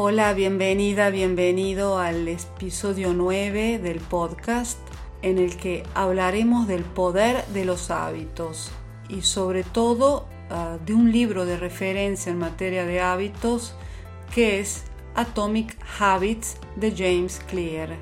Hola, bienvenida, bienvenido al episodio 9 del podcast en el que hablaremos del poder de los hábitos y sobre todo uh, de un libro de referencia en materia de hábitos que es Atomic Habits de James Clear.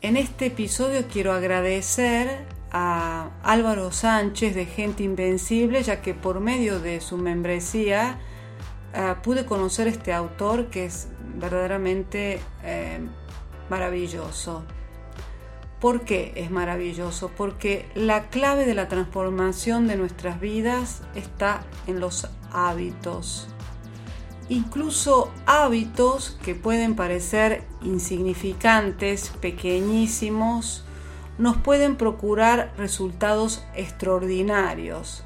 En este episodio quiero agradecer a Álvaro Sánchez de Gente Invencible ya que por medio de su membresía Ah, pude conocer este autor que es verdaderamente eh, maravilloso. ¿Por qué es maravilloso? Porque la clave de la transformación de nuestras vidas está en los hábitos. Incluso hábitos que pueden parecer insignificantes, pequeñísimos, nos pueden procurar resultados extraordinarios,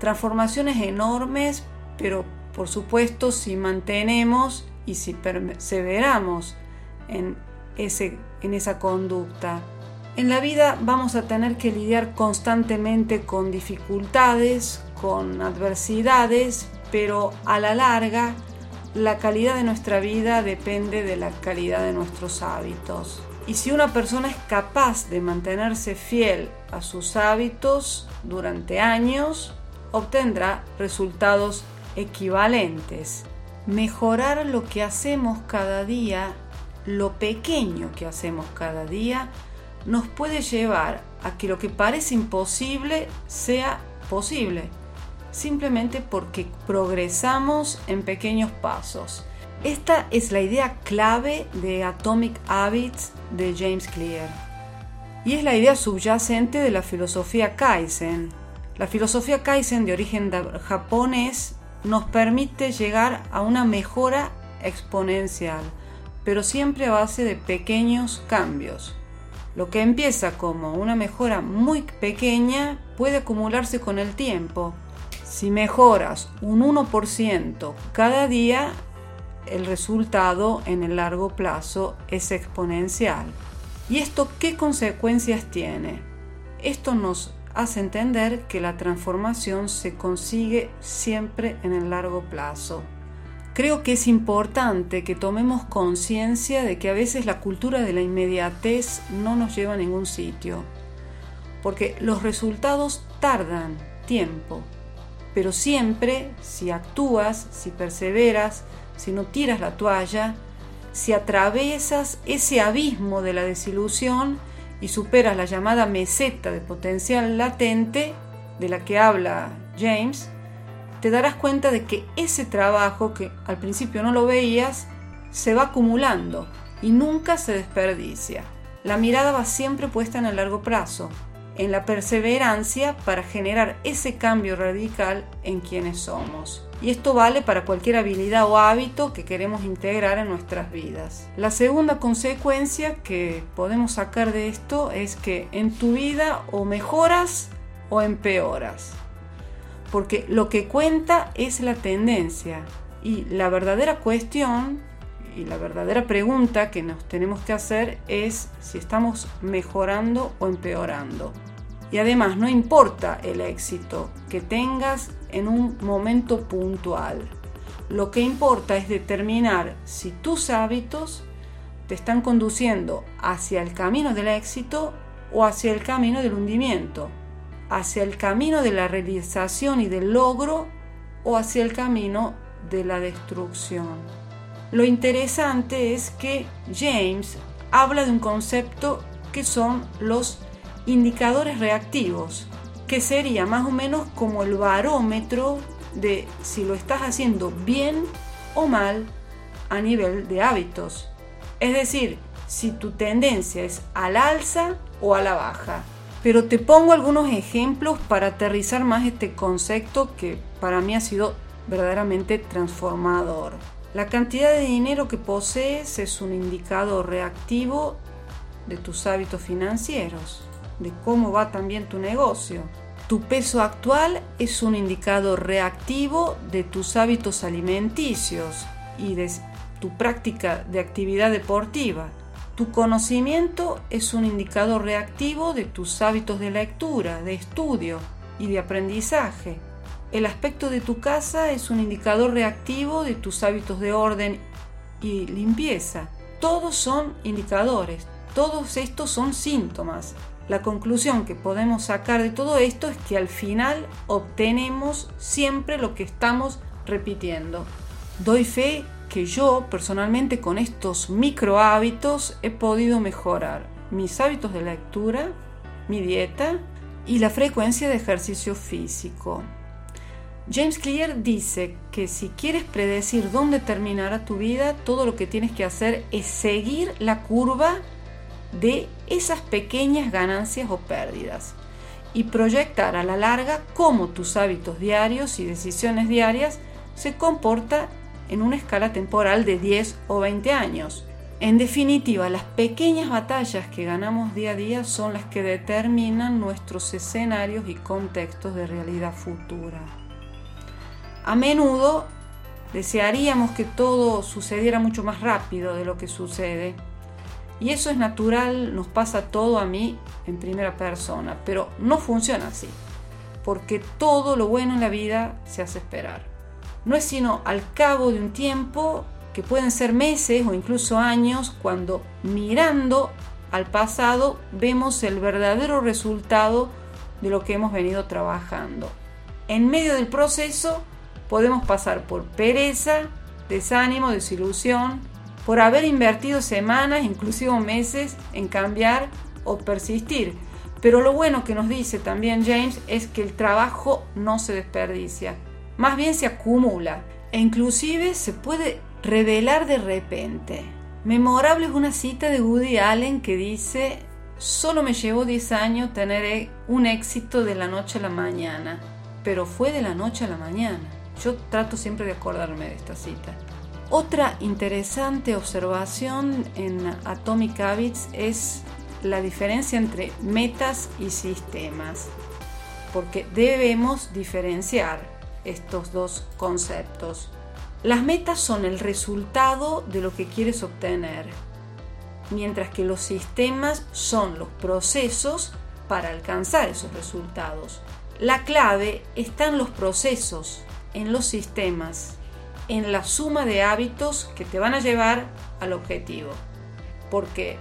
transformaciones enormes, pero por supuesto, si mantenemos y si perseveramos en, ese, en esa conducta. En la vida vamos a tener que lidiar constantemente con dificultades, con adversidades, pero a la larga la calidad de nuestra vida depende de la calidad de nuestros hábitos. Y si una persona es capaz de mantenerse fiel a sus hábitos durante años, obtendrá resultados equivalentes. Mejorar lo que hacemos cada día, lo pequeño que hacemos cada día, nos puede llevar a que lo que parece imposible sea posible, simplemente porque progresamos en pequeños pasos. Esta es la idea clave de Atomic Habits de James Clear. Y es la idea subyacente de la filosofía Kaizen. La filosofía Kaizen de origen japonés nos permite llegar a una mejora exponencial, pero siempre a base de pequeños cambios. Lo que empieza como una mejora muy pequeña puede acumularse con el tiempo. Si mejoras un 1% cada día, el resultado en el largo plazo es exponencial. ¿Y esto qué consecuencias tiene? Esto nos hace entender que la transformación se consigue siempre en el largo plazo. Creo que es importante que tomemos conciencia de que a veces la cultura de la inmediatez no nos lleva a ningún sitio, porque los resultados tardan tiempo, pero siempre si actúas, si perseveras, si no tiras la toalla, si atravesas ese abismo de la desilusión, y superas la llamada meseta de potencial latente de la que habla James, te darás cuenta de que ese trabajo que al principio no lo veías se va acumulando y nunca se desperdicia. La mirada va siempre puesta en el largo plazo, en la perseverancia para generar ese cambio radical en quienes somos. Y esto vale para cualquier habilidad o hábito que queremos integrar en nuestras vidas. La segunda consecuencia que podemos sacar de esto es que en tu vida o mejoras o empeoras. Porque lo que cuenta es la tendencia y la verdadera cuestión y la verdadera pregunta que nos tenemos que hacer es si estamos mejorando o empeorando. Y además no importa el éxito que tengas en un momento puntual. Lo que importa es determinar si tus hábitos te están conduciendo hacia el camino del éxito o hacia el camino del hundimiento, hacia el camino de la realización y del logro o hacia el camino de la destrucción. Lo interesante es que James habla de un concepto que son los indicadores reactivos, que sería más o menos como el barómetro de si lo estás haciendo bien o mal a nivel de hábitos. Es decir, si tu tendencia es al alza o a la baja. Pero te pongo algunos ejemplos para aterrizar más este concepto que para mí ha sido verdaderamente transformador. La cantidad de dinero que posees es un indicador reactivo de tus hábitos financieros, de cómo va también tu negocio. Tu peso actual es un indicador reactivo de tus hábitos alimenticios y de tu práctica de actividad deportiva. Tu conocimiento es un indicador reactivo de tus hábitos de lectura, de estudio y de aprendizaje. El aspecto de tu casa es un indicador reactivo de tus hábitos de orden y limpieza. Todos son indicadores, todos estos son síntomas la conclusión que podemos sacar de todo esto es que al final obtenemos siempre lo que estamos repitiendo. Doy fe que yo personalmente con estos micro hábitos he podido mejorar mis hábitos de lectura, mi dieta y la frecuencia de ejercicio físico. James Clear dice que si quieres predecir dónde terminará tu vida, todo lo que tienes que hacer es seguir la curva de esas pequeñas ganancias o pérdidas y proyectar a la larga cómo tus hábitos diarios y decisiones diarias se comportan en una escala temporal de 10 o 20 años. En definitiva, las pequeñas batallas que ganamos día a día son las que determinan nuestros escenarios y contextos de realidad futura. A menudo desearíamos que todo sucediera mucho más rápido de lo que sucede y eso es natural, nos pasa todo a mí en primera persona, pero no funciona así, porque todo lo bueno en la vida se hace esperar. No es sino al cabo de un tiempo, que pueden ser meses o incluso años, cuando mirando al pasado vemos el verdadero resultado de lo que hemos venido trabajando. En medio del proceso podemos pasar por pereza, desánimo, desilusión, por haber invertido semanas, inclusive meses, en cambiar o persistir. Pero lo bueno que nos dice también James es que el trabajo no se desperdicia, más bien se acumula e inclusive se puede revelar de repente. Memorable es una cita de Woody Allen que dice, solo me llevó 10 años tener un éxito de la noche a la mañana, pero fue de la noche a la mañana. Yo trato siempre de acordarme de esta cita. Otra interesante observación en Atomic Habits es la diferencia entre metas y sistemas, porque debemos diferenciar estos dos conceptos. Las metas son el resultado de lo que quieres obtener, mientras que los sistemas son los procesos para alcanzar esos resultados. La clave está en los procesos, en los sistemas en la suma de hábitos que te van a llevar al objetivo. Porque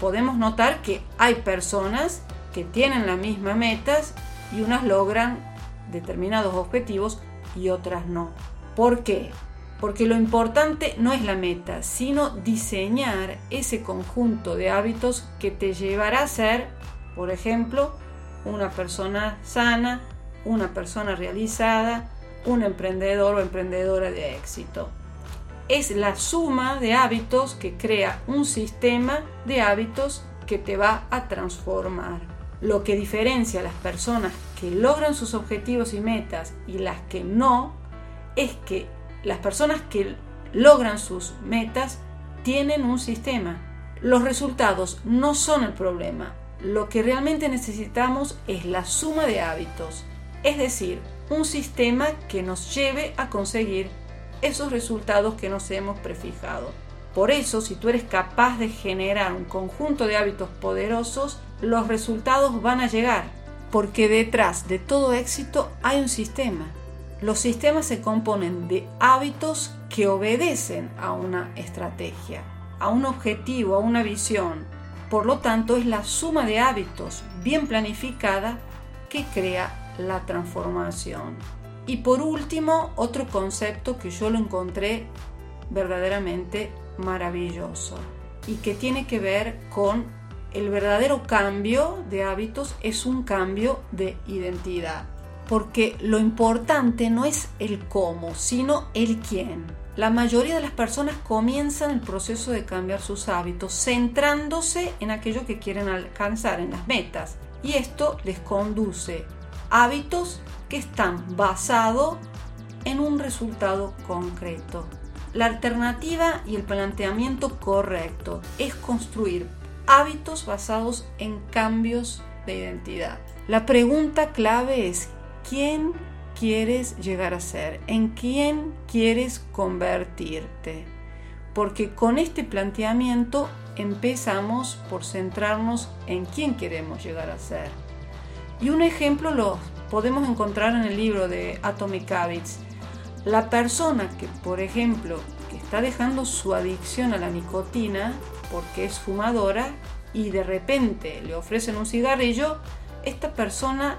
podemos notar que hay personas que tienen las mismas metas y unas logran determinados objetivos y otras no. ¿Por qué? Porque lo importante no es la meta, sino diseñar ese conjunto de hábitos que te llevará a ser, por ejemplo, una persona sana, una persona realizada, un emprendedor o emprendedora de éxito. Es la suma de hábitos que crea un sistema de hábitos que te va a transformar. Lo que diferencia a las personas que logran sus objetivos y metas y las que no es que las personas que logran sus metas tienen un sistema. Los resultados no son el problema. Lo que realmente necesitamos es la suma de hábitos. Es decir, un sistema que nos lleve a conseguir esos resultados que nos hemos prefijado. Por eso, si tú eres capaz de generar un conjunto de hábitos poderosos, los resultados van a llegar, porque detrás de todo éxito hay un sistema. Los sistemas se componen de hábitos que obedecen a una estrategia, a un objetivo, a una visión. Por lo tanto, es la suma de hábitos bien planificada que crea la transformación. Y por último, otro concepto que yo lo encontré verdaderamente maravilloso y que tiene que ver con el verdadero cambio de hábitos es un cambio de identidad. Porque lo importante no es el cómo, sino el quién. La mayoría de las personas comienzan el proceso de cambiar sus hábitos centrándose en aquello que quieren alcanzar, en las metas. Y esto les conduce hábitos que están basados en un resultado concreto. La alternativa y el planteamiento correcto es construir hábitos basados en cambios de identidad. La pregunta clave es ¿quién quieres llegar a ser? ¿En quién quieres convertirte? Porque con este planteamiento empezamos por centrarnos en quién queremos llegar a ser. Y un ejemplo lo podemos encontrar en el libro de Atomic Habits. La persona que, por ejemplo, que está dejando su adicción a la nicotina porque es fumadora y de repente le ofrecen un cigarrillo, esta persona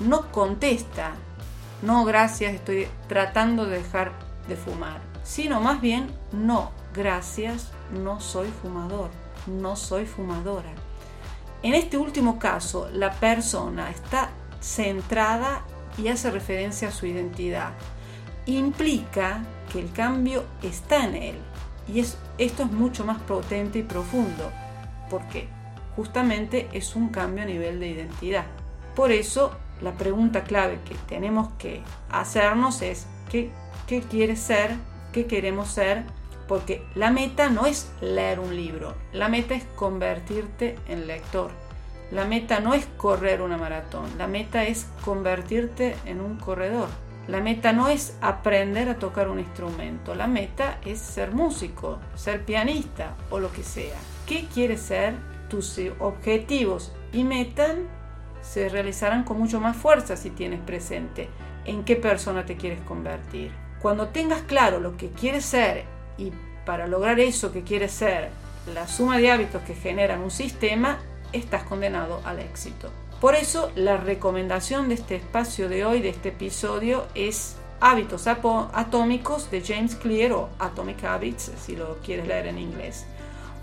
no contesta, no gracias, estoy tratando de dejar de fumar, sino más bien no, gracias, no soy fumador, no soy fumadora. En este último caso, la persona está centrada y hace referencia a su identidad. Implica que el cambio está en él. Y es, esto es mucho más potente y profundo, porque justamente es un cambio a nivel de identidad. Por eso, la pregunta clave que tenemos que hacernos es, ¿qué, qué quieres ser? ¿Qué queremos ser? Porque la meta no es leer un libro, la meta es convertirte en lector. La meta no es correr una maratón, la meta es convertirte en un corredor. La meta no es aprender a tocar un instrumento, la meta es ser músico, ser pianista o lo que sea. ¿Qué quieres ser? Tus objetivos y metas se realizarán con mucho más fuerza si tienes presente en qué persona te quieres convertir. Cuando tengas claro lo que quieres ser y para lograr eso que quieres ser, la suma de hábitos que generan un sistema, estás condenado al éxito. Por eso la recomendación de este espacio de hoy, de este episodio, es Hábitos Atómicos de James Clear o Atomic Habits, si lo quieres leer en inglés.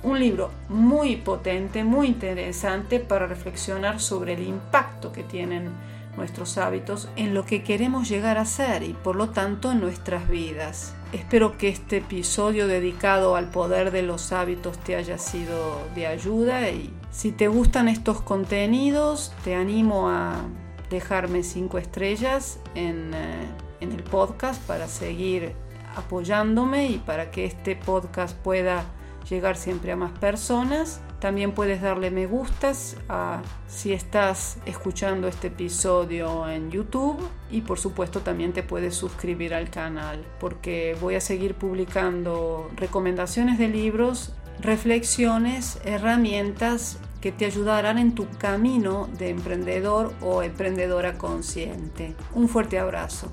Un libro muy potente, muy interesante para reflexionar sobre el impacto que tienen nuestros hábitos en lo que queremos llegar a ser y por lo tanto en nuestras vidas. Espero que este episodio dedicado al poder de los hábitos te haya sido de ayuda y si te gustan estos contenidos te animo a dejarme cinco estrellas en, eh, en el podcast para seguir apoyándome y para que este podcast pueda llegar siempre a más personas. También puedes darle me gustas a, si estás escuchando este episodio en YouTube y por supuesto también te puedes suscribir al canal porque voy a seguir publicando recomendaciones de libros, reflexiones, herramientas que te ayudarán en tu camino de emprendedor o emprendedora consciente. Un fuerte abrazo.